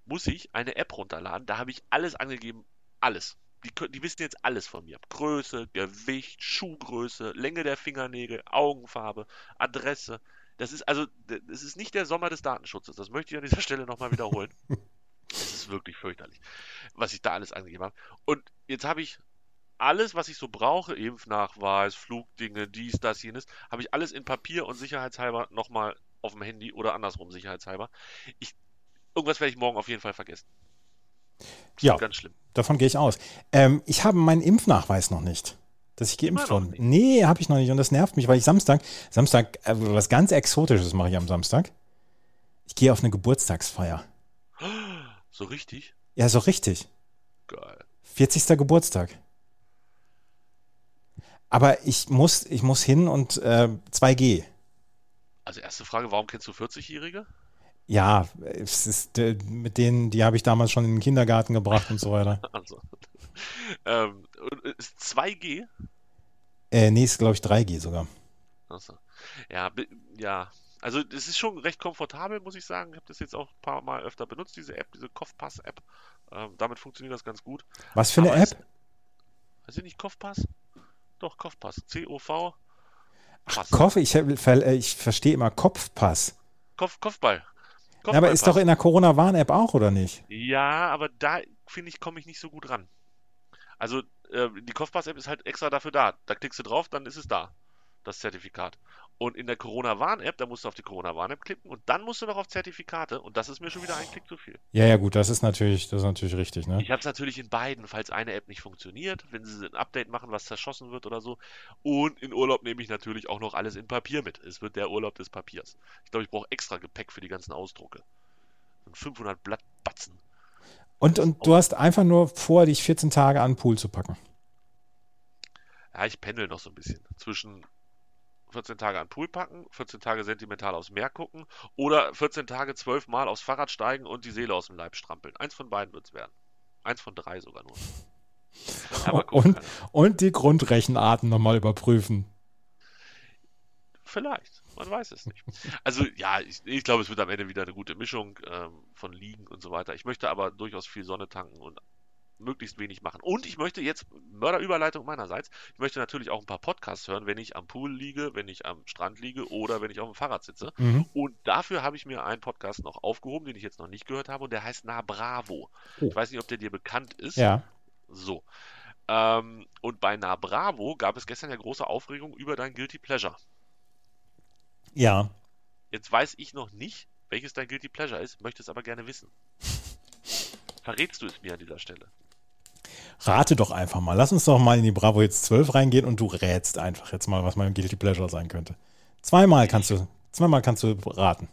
Speaker 5: muss ich eine App runterladen, da habe ich alles angegeben, alles. Die, die wissen jetzt alles von mir. Größe, Gewicht, Schuhgröße, Länge der Fingernägel, Augenfarbe, Adresse. Das ist also, d- es ist nicht der Sommer des Datenschutzes. Das möchte ich an dieser Stelle nochmal wiederholen. *laughs* es ist wirklich fürchterlich, was ich da alles angegeben habe. Und jetzt habe ich alles, was ich so brauche, Impfnachweis, Flugdinge, dies, das, jenes, habe ich alles in Papier und sicherheitshalber nochmal auf dem Handy oder andersrum sicherheitshalber. Ich, irgendwas werde ich morgen auf jeden Fall vergessen.
Speaker 4: Ja.
Speaker 5: Ganz schlimm.
Speaker 4: Davon gehe ich aus. Ähm, ich habe meinen Impfnachweis noch nicht. Dass ich geimpft wurde. Nee, habe ich noch nicht. Und das nervt mich, weil ich Samstag, Samstag, äh, was ganz Exotisches mache ich am Samstag. Ich gehe auf eine Geburtstagsfeier.
Speaker 5: So richtig?
Speaker 4: Ja, so richtig.
Speaker 5: Geil.
Speaker 4: 40. Geburtstag. Aber ich muss, ich muss hin und äh, 2G.
Speaker 5: Also erste Frage, warum kennst du 40-Jährige?
Speaker 4: Ja, es ist, äh, mit denen, die habe ich damals schon in den Kindergarten gebracht und so weiter. *laughs*
Speaker 5: Also. ähm, und ist 2G?
Speaker 4: Äh, nee, ist glaube ich 3G sogar.
Speaker 5: Achso. Ja, ja. Also es ist schon recht komfortabel, muss ich sagen. Ich habe das jetzt auch ein paar Mal öfter benutzt, diese App, diese Kopfpass-App. Ähm, damit funktioniert das ganz gut.
Speaker 4: Was für eine
Speaker 5: Aber
Speaker 4: App?
Speaker 5: Heißt die nicht Kopfpass? Doch, Kopfpass. C-O-V. Pass.
Speaker 4: Kopf, ich, äh, ich verstehe immer Kopfpass.
Speaker 5: Kopf, Kopfball.
Speaker 4: Ja, aber ist doch in der Corona-Warn-App auch, oder nicht?
Speaker 5: Ja, aber da finde ich, komme ich nicht so gut ran. Also, äh, die Kopfpass-App ist halt extra dafür da. Da klickst du drauf, dann ist es da, das Zertifikat. Und in der Corona-Warn-App, da musst du auf die Corona-Warn-App klicken und dann musst du noch auf Zertifikate und das ist mir schon wieder ein Klick zu viel.
Speaker 4: Ja, ja, gut, das ist natürlich, das ist natürlich richtig, ne?
Speaker 5: Ich habe es natürlich in beiden, falls eine App nicht funktioniert, wenn sie ein Update machen, was zerschossen wird oder so. Und in Urlaub nehme ich natürlich auch noch alles in Papier mit. Es wird der Urlaub des Papiers. Ich glaube, ich brauche extra Gepäck für die ganzen Ausdrucke. Ein 500 Blatt Batzen.
Speaker 4: Und, und du hast einfach nur vor, dich 14 Tage an den Pool zu packen.
Speaker 5: Ja, ich pendel noch so ein bisschen. Zwischen 14 Tage an Pool packen, 14 Tage sentimental aufs Meer gucken oder 14 Tage 12 Mal aufs Fahrrad steigen und die Seele aus dem Leib strampeln. Eins von beiden wird's werden. Eins von drei sogar nur. *laughs*
Speaker 4: Und, und die Grundrechenarten nochmal überprüfen.
Speaker 5: Vielleicht, man weiß es nicht. Also ja, ich, ich glaube, es wird am Ende wieder eine gute Mischung ähm, von Liegen und so weiter. Ich möchte aber durchaus viel Sonne tanken und möglichst wenig machen. Und ich möchte jetzt, Mörderüberleitung meinerseits, ich möchte natürlich auch ein paar Podcasts hören, wenn ich am Pool liege, wenn ich am Strand liege oder wenn ich auf dem Fahrrad sitze.
Speaker 4: Mhm.
Speaker 5: Und dafür habe ich mir einen Podcast noch aufgehoben, den ich jetzt noch nicht gehört habe und der heißt Na Bravo.
Speaker 4: Oh.
Speaker 5: Ich weiß nicht, ob der dir bekannt ist.
Speaker 4: Ja.
Speaker 5: So. Ähm, und bei Na Bravo gab es gestern ja große Aufregung über dein Guilty Pleasure.
Speaker 4: Ja.
Speaker 5: Jetzt weiß ich noch nicht, welches dein Guilty Pleasure ist, möchte es aber gerne wissen. *laughs* Verrätst du es mir an dieser Stelle?
Speaker 4: Rate doch einfach mal. Lass uns doch mal in die Bravo jetzt 12 reingehen und du rätst einfach jetzt mal, was mein Guilty Pleasure sein könnte. Zweimal kannst du, zweimal kannst du raten.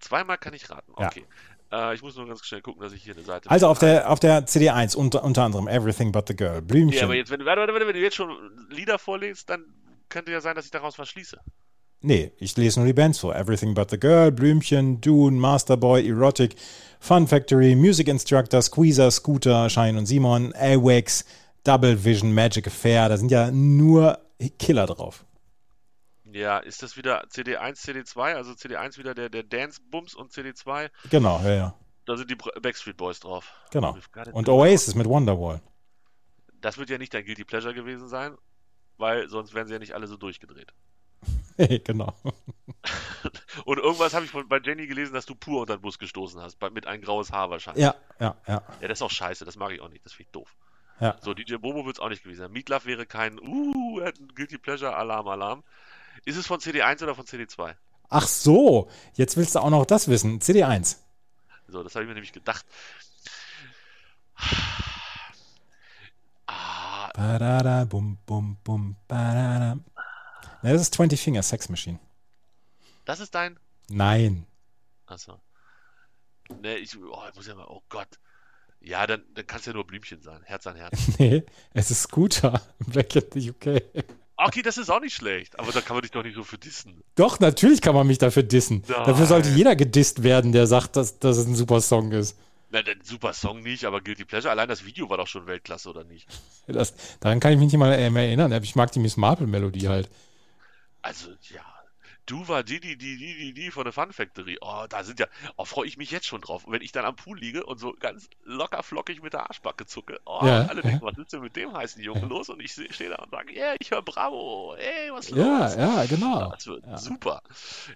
Speaker 5: Zweimal kann ich raten.
Speaker 4: Ja.
Speaker 5: Okay. Äh, ich muss nur ganz schnell gucken, dass ich hier eine Seite.
Speaker 4: Also auf der, auf der CD1 unter, unter anderem Everything But the Girl, Blümchen.
Speaker 5: Ja, aber jetzt, wenn warte, warte, wenn du jetzt schon Lieder vorlegst, dann könnte ja sein, dass ich daraus was schließe.
Speaker 4: Nee, ich lese nur die Bands vor. Everything But the Girl, Blümchen, Dune, Masterboy, Erotic, Fun Factory, Music Instructor, Squeezer, Scooter, Shine und Simon, AWAX, Double Vision, Magic Affair. Da sind ja nur Killer drauf.
Speaker 5: Ja, ist das wieder CD1, CD2? Also CD1 wieder der, der Dance-Bums und CD2,
Speaker 4: Genau, ja, ja.
Speaker 5: da sind die Backstreet Boys drauf.
Speaker 4: Genau. Und. Oasis mit Wonderwall.
Speaker 5: das wird ja nicht dein Guilty Pleasure gewesen sein, weil sonst wären sie ja nicht alle so durchgedreht. *laughs*
Speaker 4: Genau. *laughs*
Speaker 5: Und irgendwas habe ich von, bei Jenny gelesen, dass du pur unter den Bus gestoßen hast, bei, mit ein graues Haar wahrscheinlich.
Speaker 4: Ja, ja, ja.
Speaker 5: Ja, das ist auch scheiße, das mag ich auch nicht, das finde ich doof.
Speaker 4: Ja.
Speaker 5: So, DJ Bobo wird es auch nicht gewesen sein. Meatloaf wäre kein, uh, er hat ein Guilty Pleasure, Alarm, Alarm. Ist es von CD1 oder von CD2?
Speaker 4: Ach so, jetzt willst du auch noch das wissen. CD1.
Speaker 5: So, das habe ich mir nämlich gedacht. Ah,
Speaker 4: Badada, bum, bum, bum, badada. Na, das ist 20 Finger Sex Machine.
Speaker 5: das ist dein.
Speaker 4: Nein.
Speaker 5: Achso. Ne, ich, oh, ich muss ja mal, oh Gott. Ja, dann, dann kann es ja nur Blümchen sein. Herz an Herz. *laughs*
Speaker 4: Nee, es ist Scooter. Black in the UK.
Speaker 5: Okay, das ist auch nicht schlecht, aber da kann man dich doch nicht so für dissen.
Speaker 4: Doch, natürlich kann man mich dafür dissen.
Speaker 5: Nein.
Speaker 4: Dafür sollte jeder gedisst werden, der sagt, dass, dass es ein super Song ist.
Speaker 5: Na, dann super Song nicht, aber Guilty Pleasure. Allein das Video war doch schon Weltklasse, oder nicht?
Speaker 4: Das, daran kann ich mich nicht mal äh, mehr erinnern. Ich mag die Miss Marple-Melodie halt.
Speaker 5: Also, ja. Du war die, die, die, die, die, die von der Fun Factory. Oh, da sind ja, oh, freue ich mich jetzt schon drauf. Und wenn ich dann am Pool liege und so ganz locker flockig mit der Arschbacke zucke, oh,
Speaker 4: Ja,
Speaker 5: alle denken, was ist denn mit dem heißen Jungen los? Und ich stehe da und sage, yeah, ich höre Bravo, ey, was ist
Speaker 4: Ja,
Speaker 5: los?
Speaker 4: ja, genau.
Speaker 5: Das wird
Speaker 4: Ja.
Speaker 5: super.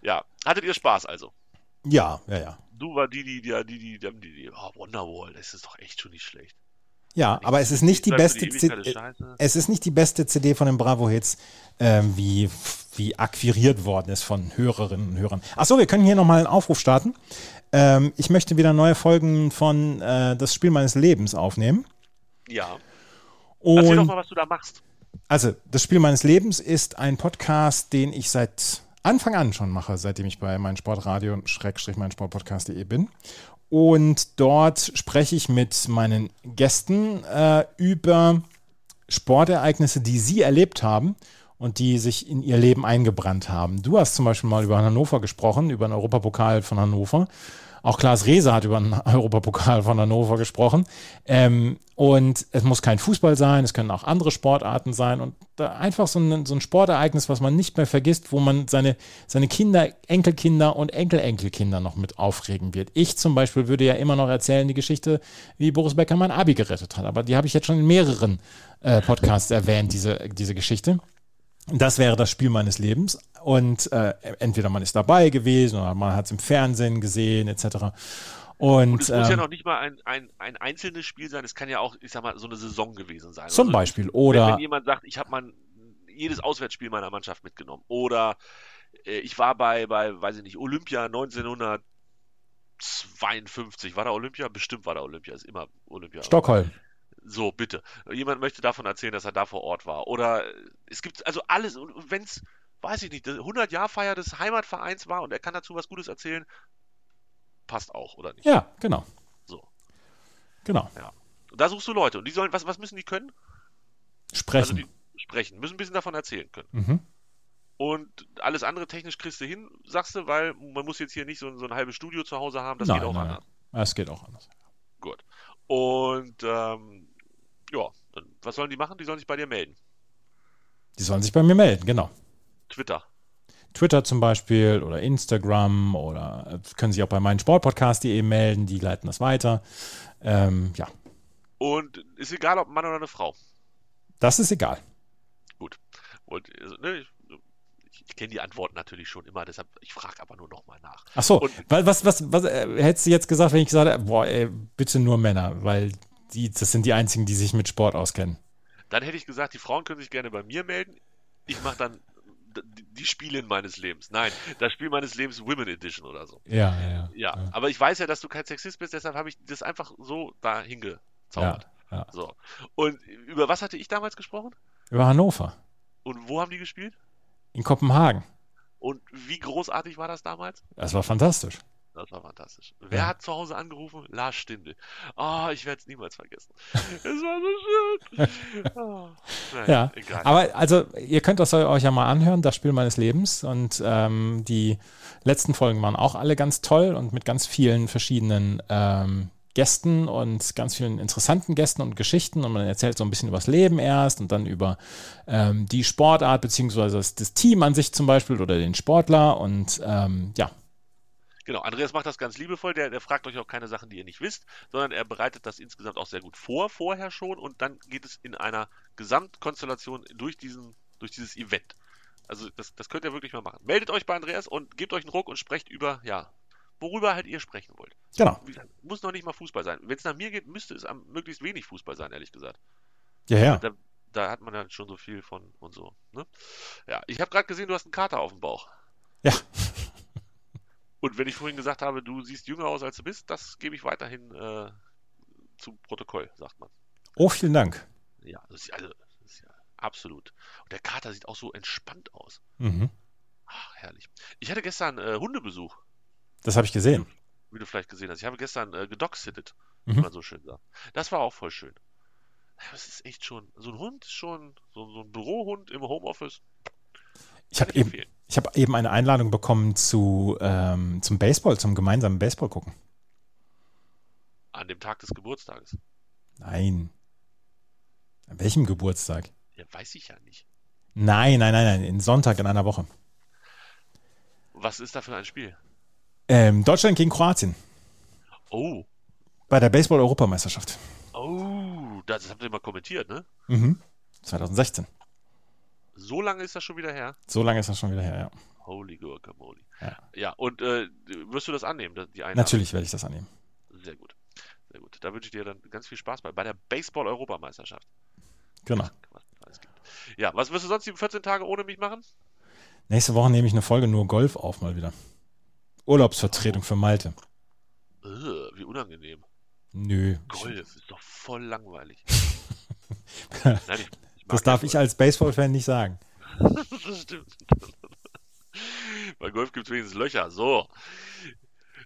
Speaker 5: Ja, hattet ihr Spaß also?
Speaker 4: Ja, ja, ja.
Speaker 5: Du war die, die, die, die, die, die, die, die oh, Wonderwall, das ist doch echt schon nicht schlecht.
Speaker 4: Ja, aber es ist nicht die beste
Speaker 5: ist
Speaker 4: CD, es ist nicht die beste CD von den Bravo Hits, ähm, wie, wie akquiriert worden ist von Hörerinnen und Hörern. Achso, wir können hier nochmal einen Aufruf starten. Ähm, ich möchte wieder neue Folgen von äh, Das Spiel meines Lebens aufnehmen.
Speaker 5: Ja. Erzähl doch
Speaker 4: Und
Speaker 5: mal, was du da machst.
Speaker 4: also, Das Spiel meines Lebens ist ein Podcast, den ich seit Anfang an schon mache, seitdem ich bei meinem Sportradio, Schrägstrich, mein Sportpodcast.de bin. Und dort spreche ich mit meinen Gästen äh, über Sportereignisse, die sie erlebt haben und die sich in ihr Leben eingebrannt haben. Du hast zum Beispiel mal über Hannover gesprochen, über den Europapokal von Hannover. Auch Klaas Rehse hat über den Europapokal von Hannover gesprochen. Ähm, und es muss kein Fußball sein, es können auch andere Sportarten sein. Und da einfach so ein, so ein Sportereignis, was man nicht mehr vergisst, wo man seine, seine Kinder, Enkelkinder und Enkelenkelkinder noch mit aufregen wird. Ich zum Beispiel würde ja immer noch erzählen, die Geschichte, wie Boris Becker mein Abi gerettet hat. Aber die habe ich jetzt schon in mehreren äh, Podcasts erwähnt, diese, diese Geschichte. Das wäre das Spiel meines Lebens. Und äh, entweder man ist dabei gewesen oder man hat es im Fernsehen gesehen, etc. Und,
Speaker 5: Und es muss ja
Speaker 4: ähm,
Speaker 5: noch nicht mal ein, ein, ein einzelnes Spiel sein, es kann ja auch, ich sag mal, so eine Saison gewesen sein.
Speaker 4: zum
Speaker 5: Also,
Speaker 4: Beispiel.
Speaker 5: Wenn,
Speaker 4: Oder
Speaker 5: wenn jemand sagt, ich habe mal jedes Auswärtsspiel meiner Mannschaft mitgenommen. Oder äh, ich war bei, bei, weiß ich nicht, Olympia 1952. War da Olympia? Bestimmt war da Olympia, ist immer Olympia.
Speaker 4: Stockholm.
Speaker 5: So, bitte. Jemand möchte davon erzählen, dass er da vor Ort war. Oder äh, es gibt also alles, wenn es, weiß ich nicht, 100-Jahr-Feier des Heimatvereins war und er kann dazu was Gutes erzählen, passt auch, oder nicht?
Speaker 4: Ja, genau.
Speaker 5: So.
Speaker 4: Genau.
Speaker 5: Und da suchst du Leute. Und die sollen, was, was müssen die können? Also
Speaker 4: Sprechen.
Speaker 5: die sprechen, müssen ein bisschen davon erzählen können.
Speaker 4: mhm.
Speaker 5: Und alles andere technisch kriegst du hin, sagst du, weil man muss jetzt hier nicht so, ein- so ein halbes Studio zu Hause haben, das
Speaker 4: nein,
Speaker 5: geht auch
Speaker 4: nein,
Speaker 5: anders.
Speaker 4: nein. Es geht auch anders.
Speaker 5: Gut. Und ähm, ja, dann, was sollen die machen? Die sollen sich bei dir melden.
Speaker 4: Die sollen sich bei mir melden, genau.
Speaker 5: Twitter.
Speaker 4: Twitter zum Beispiel oder Instagram oder äh, können sich auch bei meinen Sportpodcast.de melden, die leiten das weiter. Ähm, ja,
Speaker 5: Und ist egal, ob ein Mann oder eine Frau.
Speaker 4: das ist egal.
Speaker 5: Gut. Und, also, ne, ich ich, kenne die Antworten natürlich schon immer, deshalb, ich frage aber nur nochmal nach.
Speaker 4: Ach so,
Speaker 5: Und-
Speaker 4: weil was, was, was äh, hättest du jetzt gesagt, wenn ich gesagt hätte, boah, ey, bitte nur Männer, weil die, das sind die einzigen, die sich mit Sport auskennen.
Speaker 5: Dann hätte ich gesagt, die Frauen können sich gerne bei mir melden. Ich mache dann die Spielin meines Lebens. Nein, das Spiel meines Lebens Women Edition oder so.
Speaker 4: Ja, ja, ja.
Speaker 5: Ja, aber ich weiß ja, dass du kein Sexist bist, deshalb habe ich das einfach so da hingezaubert.
Speaker 4: Ja, ja.
Speaker 5: So. Und über was hatte ich damals gesprochen?
Speaker 4: Über Hannover,
Speaker 5: Und wo haben die gespielt?
Speaker 4: in Kopenhagen.
Speaker 5: Und wie großartig war das damals?
Speaker 4: Das war fantastisch.
Speaker 5: Das war fantastisch. Wer
Speaker 4: Ja.
Speaker 5: hat zu Hause angerufen? Lars Stindl. Oh, ich werde es niemals vergessen. *laughs* Es war so schön. Oh, *laughs* naja,
Speaker 4: Ja,
Speaker 5: egal.
Speaker 4: aber also ihr könnt das euch ja mal anhören, das Spiel meines Lebens. Und ähm, die letzten Folgen waren auch alle ganz toll und mit ganz vielen verschiedenen ähm, Gästen und ganz vielen interessanten Gästen und Geschichten. Und man erzählt so ein bisschen über das Leben erst und dann über ähm, die Sportart beziehungsweise das, das Team an sich zum Beispiel oder den Sportler. Und ähm, ja,
Speaker 5: Genau, Andreas macht das ganz liebevoll, der, der fragt euch auch keine Sachen, die ihr nicht wisst, sondern er bereitet das insgesamt auch sehr gut vor, vorher schon, und dann geht es in einer Gesamtkonstellation durch, diesen, durch dieses Event. Also das, das könnt ihr wirklich mal machen. Meldet euch bei Andreas und gebt euch einen Ruck und sprecht über, ja, worüber halt ihr sprechen wollt.
Speaker 4: Genau.
Speaker 5: Muss noch nicht mal Fußball sein. Wenn es nach mir geht, müsste es am möglichst wenig Fußball sein, ehrlich gesagt.
Speaker 4: Ja, ja.
Speaker 5: Da, da hat man dann schon so viel von und so. Ne? Ja, ich habe gerade gesehen, du hast einen Kater auf dem Bauch.
Speaker 4: Ja.
Speaker 5: Und wenn ich vorhin gesagt habe, du siehst jünger aus, als du bist, das gebe ich weiterhin äh, zum Protokoll, sagt man.
Speaker 4: Oh, vielen Dank.
Speaker 5: Ja, das ist, also, das ist ja absolut. Und der Kater sieht auch so entspannt aus.
Speaker 4: Mhm.
Speaker 5: Ach, herrlich. Ich hatte gestern äh, Hundebesuch,
Speaker 4: Das habe ich gesehen.
Speaker 5: wie du vielleicht gesehen hast. Ich habe gestern äh, gedogsittet,
Speaker 4: Mhm.
Speaker 5: wie man so schön sagt. Das war auch voll schön. Das ist echt schon, so ein Hund ist schon, so, so ein Bürohund im Homeoffice.
Speaker 4: Ich habe eben,
Speaker 5: empfehlen.
Speaker 4: Ich hab eben eine Einladung bekommen zu, ähm, zum Baseball, zum gemeinsamen Baseball gucken.
Speaker 5: An dem Tag des Geburtstages.
Speaker 4: Nein. An welchem Geburtstag?
Speaker 5: Ja, weiß ich ja nicht.
Speaker 4: Nein, nein, nein, nein. In Sonntag in einer Woche.
Speaker 5: Was ist da für ein Spiel?
Speaker 4: Ähm, Deutschland gegen Kroatien.
Speaker 5: Oh,
Speaker 4: Bei der Baseball-Europameisterschaft.
Speaker 5: oh, das habt ihr mal kommentiert, ne?
Speaker 4: Mhm. 2016.
Speaker 5: So lange ist das schon wieder her.
Speaker 4: So lange ist das schon wieder her, ja.
Speaker 5: Holy Guacamole.
Speaker 4: Ja.
Speaker 5: Ja, und äh, wirst du das annehmen, die Einladung?
Speaker 4: Natürlich werde ich das annehmen.
Speaker 5: Sehr gut. Sehr gut. Da wünsche ich dir dann ganz viel Spaß bei, bei der Baseball-Europameisterschaft.
Speaker 4: Genau.
Speaker 5: Ja, was wirst du sonst die 14 Tage ohne mich machen?
Speaker 4: Nächste Woche nehme ich eine Folge nur Golf auf mal wieder. Urlaubsvertretung für Malte.
Speaker 5: Ugh, wie unangenehm.
Speaker 4: Nö.
Speaker 5: Golf ist doch voll langweilig. *laughs* Nein, ich,
Speaker 4: Das darf ich als Baseball-Fan nicht sagen. *laughs*
Speaker 5: Das stimmt. Bei Golf gibt es wenigstens Löcher. So.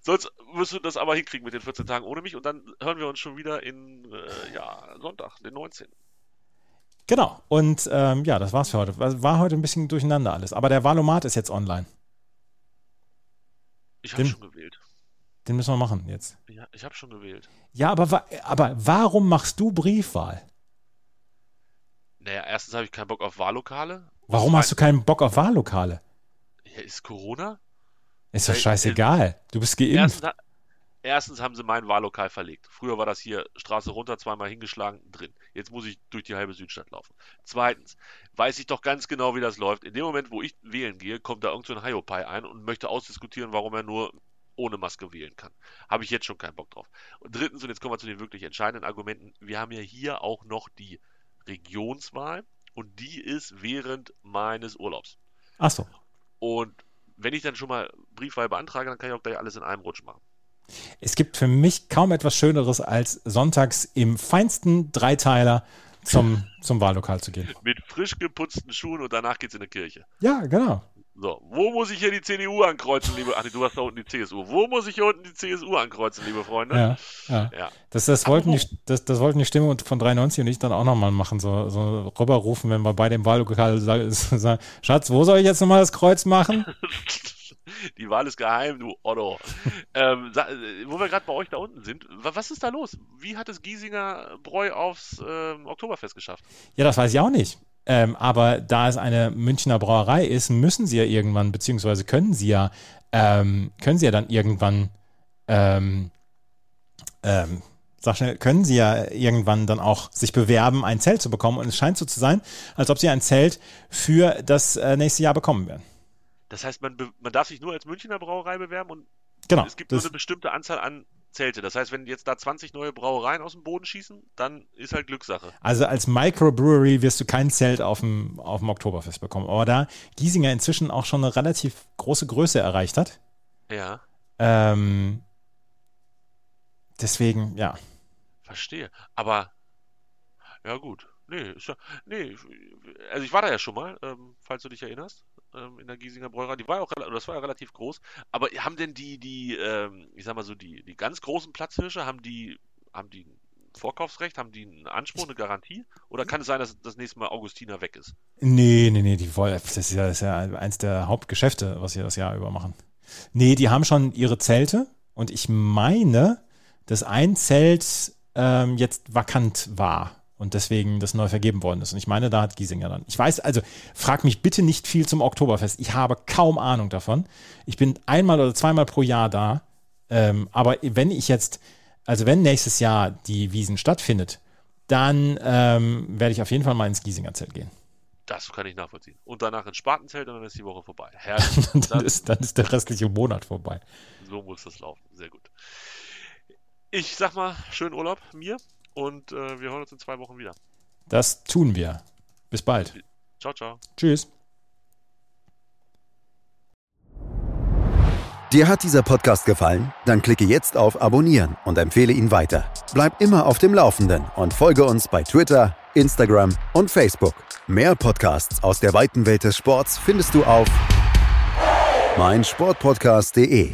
Speaker 5: Sonst wirst du das aber hinkriegen mit den 14 Tagen ohne mich und dann hören wir uns schon wieder in äh, ja, Sonntag, den 19.
Speaker 4: Genau. Und ähm, ja, das war's für heute. War heute ein bisschen durcheinander alles. Aber der Valomat ist jetzt online.
Speaker 5: Ich habe schon gewählt.
Speaker 4: Den müssen wir machen jetzt.
Speaker 5: Ja, ich habe schon gewählt.
Speaker 4: Ja, aber, aber warum machst du Briefwahl?
Speaker 5: Naja, erstens habe ich keinen Bock auf Wahllokale.
Speaker 4: Warum hast du keinen Bock auf Wahllokale?
Speaker 5: Ja, ist Corona?
Speaker 4: Ist doch scheißegal. Du bist geimpft.
Speaker 5: Erstens, erstens haben sie mein Wahllokal verlegt. Früher war das hier Straße runter, zweimal hingeschlagen, drin. Jetzt muss ich durch die halbe Südstadt laufen. Zweitens, weiß ich doch ganz genau, wie das läuft. In dem Moment, wo ich wählen gehe, kommt da irgend so ein Hiopai ein und möchte ausdiskutieren, warum er nur ohne Maske wählen kann. Habe ich jetzt schon keinen Bock drauf. Und drittens, und jetzt kommen wir zu den wirklich entscheidenden Argumenten, wir haben ja hier auch noch die Regionswahl und die ist während meines Urlaubs.
Speaker 4: Ach so.
Speaker 5: Und wenn ich dann schon mal Briefwahl beantrage, dann kann ich auch gleich alles in einem Rutsch machen.
Speaker 4: Es gibt für mich kaum etwas Schöneres, als sonntags im feinsten Dreiteiler zum, zum Wahllokal zu gehen.
Speaker 5: Mit frisch geputzten Schuhen und danach geht's in die Kirche.
Speaker 4: Ja, genau.
Speaker 5: So, wo muss ich hier die CDU ankreuzen, liebe. Ach nee, du hast da unten die CSU. Wo muss ich hier unten die CSU ankreuzen, liebe Freunde?
Speaker 4: Ja, ja.
Speaker 5: Ja.
Speaker 4: Das, das, wollten die, das, das wollten die Stimme von 93 und ich dann auch nochmal machen. So, so rüberrufen, wenn wir bei dem Wahllokal sa- *laughs* sagen, Schatz, wo soll ich jetzt nochmal das Kreuz machen? *laughs*
Speaker 5: Die Wahl ist geheim, du Otto. ähm, äh, wo wir gerade bei euch da unten sind, wa- was ist da los? Wie hat es Giesinger Bräu aufs ähm, Oktoberfest geschafft?
Speaker 4: Ja, das weiß ich auch nicht. Ähm, aber da es eine Münchner Brauerei ist, müssen sie ja irgendwann, beziehungsweise können sie ja, ähm, können sie ja dann irgendwann, ähm, ähm, sag schnell, können sie ja irgendwann dann auch sich bewerben, ein Zelt zu bekommen. Und es scheint so zu sein, als ob sie ein Zelt für das äh, nächste Jahr bekommen werden.
Speaker 5: Das heißt, man, man darf sich nur als Münchner Brauerei bewerben und
Speaker 4: Genau.
Speaker 5: es gibt nur eine bestimmte Anzahl an Zelte. Das heißt, wenn jetzt da 20 neue Brauereien aus dem Boden schießen, dann ist halt Glückssache.
Speaker 4: also als Microbrewery wirst du kein Zelt auf dem, auf dem Oktoberfest bekommen. Aber da Giesinger inzwischen auch schon eine relativ große Größe erreicht hat,
Speaker 5: Ja,
Speaker 4: ähm, deswegen, ja.
Speaker 5: verstehe. Aber, ja gut. Nee, ist ja, nee, also ich war da ja schon mal, ähm, falls du dich erinnerst, in der Giesinger Brauerei. Die war ja auch, das war ja relativ groß. Aber haben denn die, die, ähm, ich sag mal so, die, die ganz großen Platzhirsche, haben die, haben die ein Vorkaufsrecht, haben die einen Anspruch, eine Garantie? Oder kann es sein, dass das nächste Mal Augustiner weg ist?
Speaker 4: Nee, nee, nee, die wollen, das ist ja, das ist ja eins der Hauptgeschäfte, was sie das Jahr über machen. Nee, die haben schon ihre Zelte und ich meine, dass ein Zelt ähm, jetzt vakant war und deswegen das neu vergeben worden ist. Und ich meine, da hat Giesinger dann. Ich weiß, also frag mich bitte nicht viel zum Oktoberfest. Ich habe kaum Ahnung davon. Ich bin einmal oder zweimal pro Jahr da. Ähm, aber wenn ich jetzt, also wenn nächstes Jahr die Wiesen stattfindet, dann ähm, werde ich auf jeden Fall mal ins Giesinger Zelt gehen.
Speaker 5: Das kann ich nachvollziehen. Und danach ins Spartenzelt und dann ist die Woche vorbei. *laughs* Herrlich.
Speaker 4: dann,
Speaker 5: Dann-
Speaker 4: ist, dann ist der restliche Monat vorbei.
Speaker 5: So muss das laufen. Sehr gut. Ich sag mal, schönen Urlaub mir und äh, wir hören uns in zwei Wochen wieder.
Speaker 4: Das tun wir. Bis bald.
Speaker 5: Ciao, ciao.
Speaker 4: Tschüss.
Speaker 3: Dir hat dieser Podcast gefallen? Dann klicke jetzt auf Abonnieren und empfehle ihn weiter. Bleib immer auf dem Laufenden und folge uns bei Twitter, Instagram und Facebook. Mehr Podcasts aus der weiten Welt des Sports findest du auf meinsportpodcast.de.